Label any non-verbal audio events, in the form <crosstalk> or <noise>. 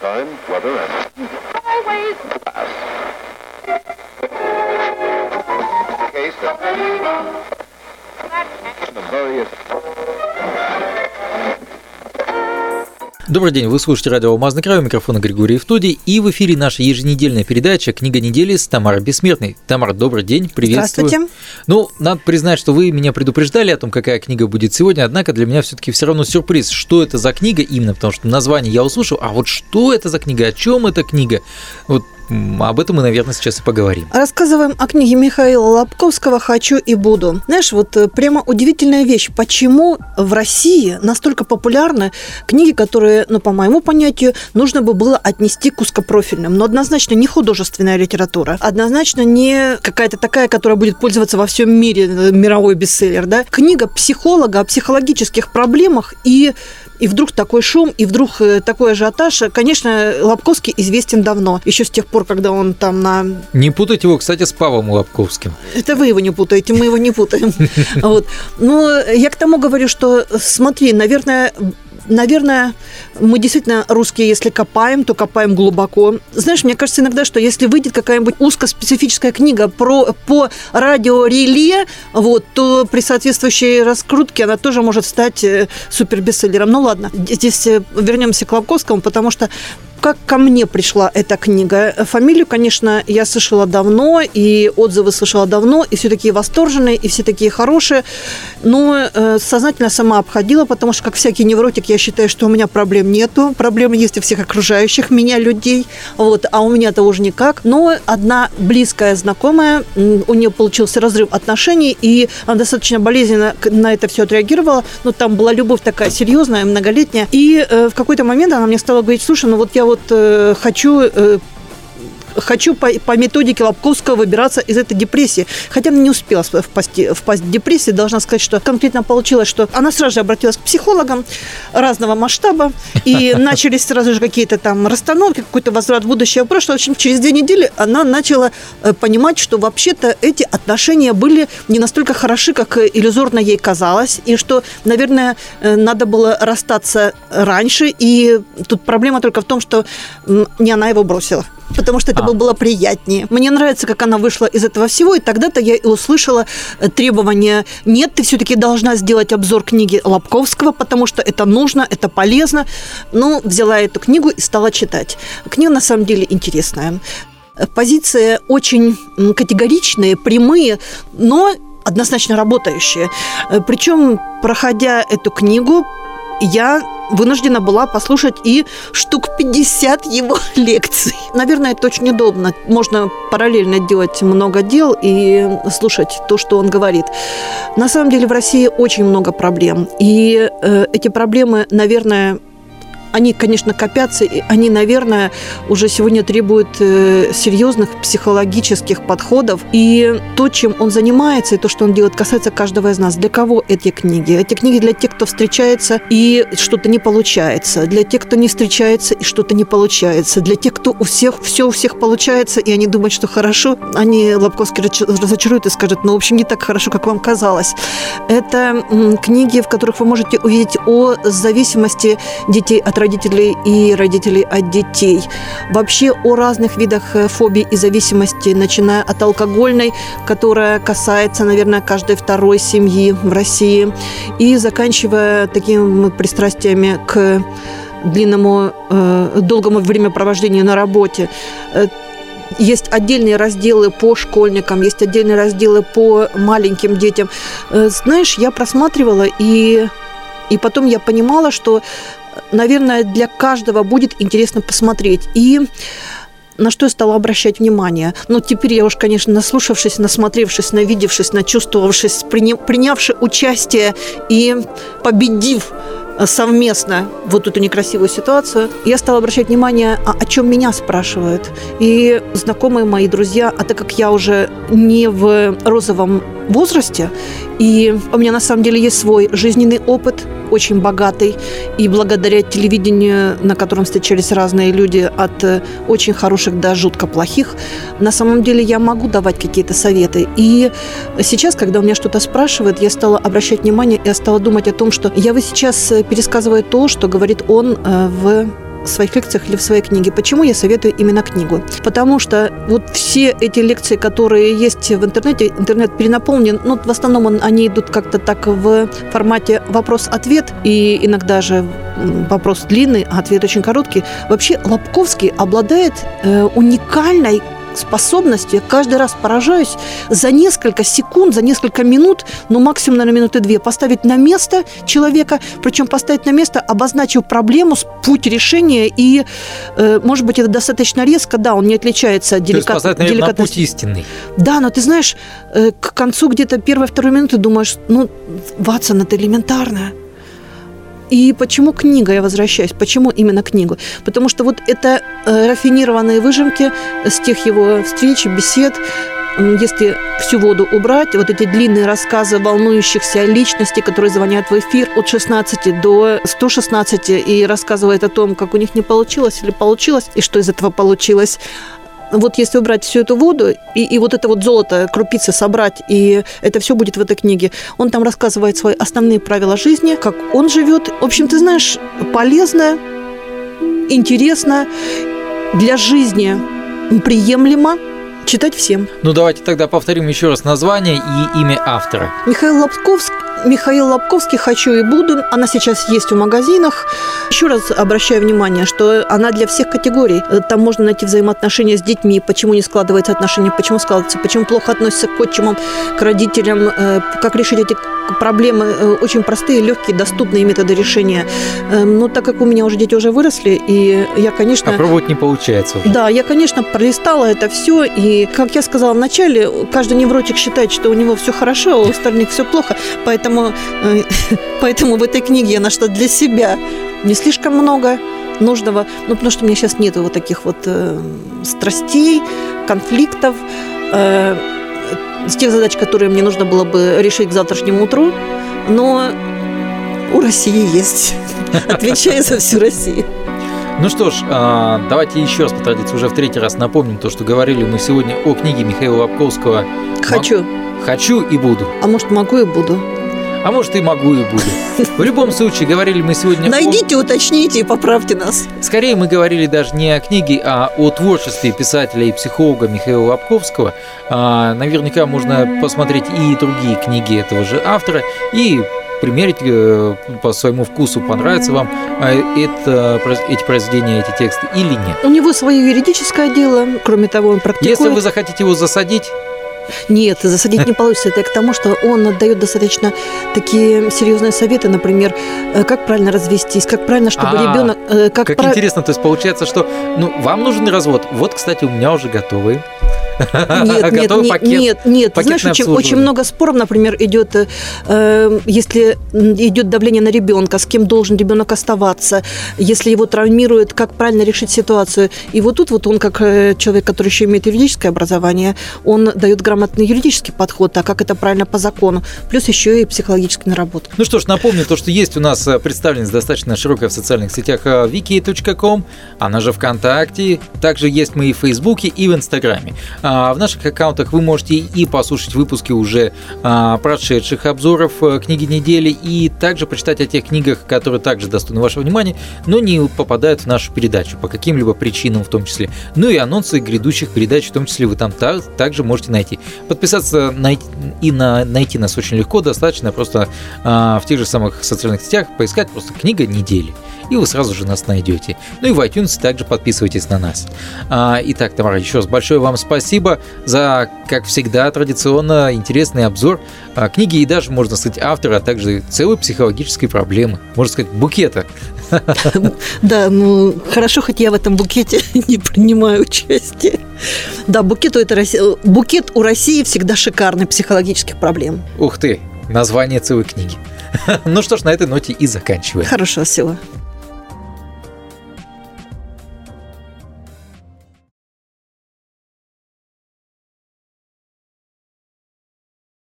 Time, weather, and Highways. case of the various Добрый день, вы слушаете радио «Алмазный край», у микрофона Григорий Евтодий, и в эфире наша еженедельная передача «Книга недели» с Тамарой Бессмертной. Тамара, добрый день, приветствую. Здравствуйте. Ну, надо признать, что вы меня предупреждали о том, какая книга будет сегодня, однако для меня все таки все равно сюрприз, что это за книга именно, потому что название я услышал, а вот что это за книга, о чем эта книга, вот об этом мы, наверное, сейчас и поговорим. Рассказываем о книге Михаила Лобковского «Хочу и буду». Знаешь, вот э, прямо удивительная вещь. Почему в России настолько популярны книги, которые, ну, по моему понятию, нужно бы было отнести к узкопрофильным. Но однозначно не художественная литература. Однозначно не какая-то такая, которая будет пользоваться во всем мире, э, мировой бестселлер, да? Книга психолога о психологических проблемах и и вдруг такой шум, и вдруг э, такой ажиотаж. Конечно, Лобковский известен давно, еще с тех пор, когда он там на Не путайте его, кстати, с Павлом Лобковским. это вы его не путаете, мы его не путаем. <laughs> Вот. Но я к тому говорю, что смотри, наверное, Наверное, мы действительно русские, если копаем, то копаем глубоко. Знаешь, мне кажется иногда, что если выйдет какая-нибудь узкоспецифическая книга про, по радиореле, вот, то при соответствующей раскрутке она тоже может стать э, супербестселлером. Ну ладно, здесь э, вернемся к Лобковскому, потому что как ко мне пришла эта книга. Фамилию, конечно, я слышала давно, и отзывы слышала давно, и все такие восторженные, и все такие хорошие. Но э, сознательно сама обходила, потому что, как всякий невротик, я считаю, что у меня проблем нету. Проблемы есть у всех окружающих меня людей, вот, а у меня-то уже никак. Но одна близкая знакомая, у нее получился разрыв отношений, и она достаточно болезненно на это все отреагировала. Ну, там была любовь такая серьезная, многолетняя. И э, в какой-то момент она мне стала говорить, слушай, ну вот я вот э, хочу э, хочу по, по методике Лобковского выбираться из этой депрессии. Хотя она не успела впасть, впасть в депрессию. Должна сказать, что конкретно получилось, что она сразу же обратилась к психологам разного масштаба, и <laughs> начались сразу же какие-то там расстановки, какой-то возврат в будущее в прошлое. В общем, через две недели она начала э, понимать, что вообще-то эти отношения были не настолько хороши, как иллюзорно ей казалось, и что, наверное, э, надо было расстаться раньше, и тут проблема только в том, что не она его бросила. Потому что это А. бы было приятнее. Мне нравится, как она вышла из этого всего, и тогда-то я и услышала э, требование: нет, ты все-таки должна сделать обзор книги Лобковского, потому что это нужно, это полезно. Ну, взяла эту книгу и стала читать. Книга на самом деле интересная. Э, Позиции очень категоричные, прямые, но однозначно работающие. Э, Причем, проходя эту книгу, я вынуждена была послушать и штук 50 его <laughs> лекций. Наверное, это очень удобно. Можно параллельно делать много дел и слушать то, что он говорит. На самом деле в России очень много проблем. И э, эти проблемы, наверное, они, конечно, копятся, и они, наверное, уже сегодня требуют э, серьезных психологических подходов. И то, чем он занимается, и то, что он делает, касается каждого из нас. Для кого эти книги? Эти книги для тех, кто встречается и что-то не получается. Для тех, кто не встречается и что-то не получается. Для тех, кто у всех, все у всех получается, и они думают, что хорошо, они Лобковский разочаруют и скажут, ну, в общем, не так хорошо, как вам казалось. Это книги, в которых вы можете увидеть о зависимости детей от родителей и родителей от детей. Вообще о разных видах э, фобий и зависимости, начиная от алкогольной, которая касается, наверное, каждой второй семьи в России, и заканчивая такими пристрастиями к длинному, э, долгому времяпровождению на работе. Э, есть отдельные разделы по школьникам, есть отдельные разделы по маленьким детям. Э, Знаешь, я просматривала, и, и потом я понимала, что, наверное, для каждого будет интересно посмотреть. И на что я стала обращать внимание. Ну, теперь я уж, конечно, наслушавшись, насмотревшись, навидевшись, начувствовавшись, приня- принявши участие и победив э, совместно вот эту некрасивую ситуацию, я стала обращать внимание, а о чем меня спрашивают. И знакомые мои друзья, а так как я уже не в розовом возрасте, и у меня на самом деле есть свой жизненный опыт, очень богатый, и благодаря телевидению, на котором встречались разные люди, от э, очень хороших до жутко плохих, на самом деле я могу давать какие-то советы. И сейчас, когда у меня что-то спрашивают, я стала обращать внимание, я стала думать о том, что я вы сейчас э, пересказываю то, что говорит он э, в своих лекциях или в своей книге. Почему я советую именно книгу? Потому что вот все эти лекции, которые есть в интернете, интернет перенаполнен, ну, в основном он, они идут как-то так в формате вопрос-ответ, и иногда же вопрос длинный, а ответ очень короткий. Вообще Лобковский обладает э, уникальной способностью, я каждый раз поражаюсь, за несколько секунд, за несколько минут, ну максимум, наверное, минуты две, поставить на место человека, причем поставить на место, обозначив проблему, путь решения, и, э, может быть, это достаточно резко, да, он не отличается от деликат... То есть поставить, на путь истинный. Да, но ты знаешь, э, к концу где-то первой-второй минуты думаешь, ну, Ватсон, это элементарно. И почему книга, я возвращаюсь, почему именно книгу? Потому что вот это э, рафинированные выжимки с тех его встреч, бесед, если всю воду убрать, вот эти длинные рассказы волнующихся личностей, которые звонят в эфир от 16 до 116 и рассказывают о том, как у них не получилось или получилось, и что из этого получилось, вот если убрать всю эту воду и, и вот это вот золото, крупицы собрать, и это все будет в этой книге, он там рассказывает свои основные правила жизни, как он живет. В общем, ты знаешь, полезно, интересно, для жизни приемлемо, читать всем. Ну, давайте тогда повторим еще раз название и имя автора. Михаил Лобковский Михаил Лобковский «Хочу и буду». Она сейчас есть в магазинах. Еще раз обращаю внимание, что она для всех категорий. Там можно найти взаимоотношения с детьми, почему не складывается отношения, почему складывается, почему плохо относятся к отчимам, к родителям, э, как решить эти проблемы. Э, очень простые, легкие, доступные методы решения. Эм, но так как у меня уже дети уже выросли, и я, конечно... Попробовать не получается уже. Да, я, конечно, пролистала это все, и, как я сказала вначале, каждый невротик считает, что у него все хорошо, а у остальных все плохо, поэтому Поэтому, э, <laughs> поэтому в этой книге я нашла для себя не слишком много нужного, ну, потому что у меня сейчас нет вот таких вот э, страстей, конфликтов, э, с тех задач, которые мне нужно было бы решить к завтрашнему утру, но у России есть. <laughs> Отвечаю за всю Россию. Ну что ж, а, давайте еще раз по традиции уже в третий раз напомним то, что говорили мы сегодня о книге Михаила Лобковского «Хочу». «Хочу и буду». А может, могу и буду. А может и могу и буду. В любом случае, говорили мы сегодня Найдите, о... уточните и поправьте нас. Скорее мы говорили даже не о книге, а о творчестве писателя и психолога Михаила Лобковского. А, наверняка можно посмотреть и другие книги этого же автора и примерить э, по своему вкусу, понравится вам а, это, эти произведения, эти тексты или нет. У него свое юридическое дело, кроме того, он практикует. Если вы захотите его засадить, нет, засадить не получится. Это к тому, что он дает достаточно такие серьезные советы, например, э, как правильно развестись, как правильно, чтобы а, ребенок... Э, как, как прав... интересно, то есть получается, что ну, вам нужен развод. Вот, кстати, у меня уже готовый. Нет, <laughs> нет, нет, пакет, нет, нет. Знаешь, очень, очень много споров, например, идет, э, если идет давление на ребенка, с кем должен ребенок оставаться, если его травмирует, как правильно решить ситуацию. И вот тут вот он, как э, человек, который еще имеет юридическое образование, он дает грамотный юридический подход, а как это правильно по закону, плюс еще и психологическая наработка. Ну что ж, напомню то, что есть у нас э, представленность достаточно широкая в социальных сетях wiki.com, она же ВКонтакте, также есть мы и в Фейсбуке, и в Инстаграме. А, в наших аккаунтах вы можете и послушать выпуски уже а, прошедших обзоров э, книги недели, и также почитать о тех книгах, которые также достойны вашего внимания, но не попадают в нашу передачу по каким-либо причинам в том числе. Ну и анонсы грядущих передач в том числе вы там также можете найти. Подписаться и на, найти нас очень легко, достаточно просто а, в тех же самых социальных сетях поискать просто книга недели и вы сразу же нас найдете. Ну и в iTunes также подписывайтесь на нас. А, итак, Тамара, еще раз большое вам спасибо за, как всегда, традиционно интересный обзор а, книги и даже, можно сказать, автора, а также целой психологической проблемы, можно сказать, букета. Да, ну хорошо, хоть я в этом букете <laughs> не принимаю участие. Да, букет у, это, букет у России всегда шикарный психологических проблем. Ух ты, название целой книги. <laughs> Ну что ж, на этой ноте и заканчиваем. Хорошего всего.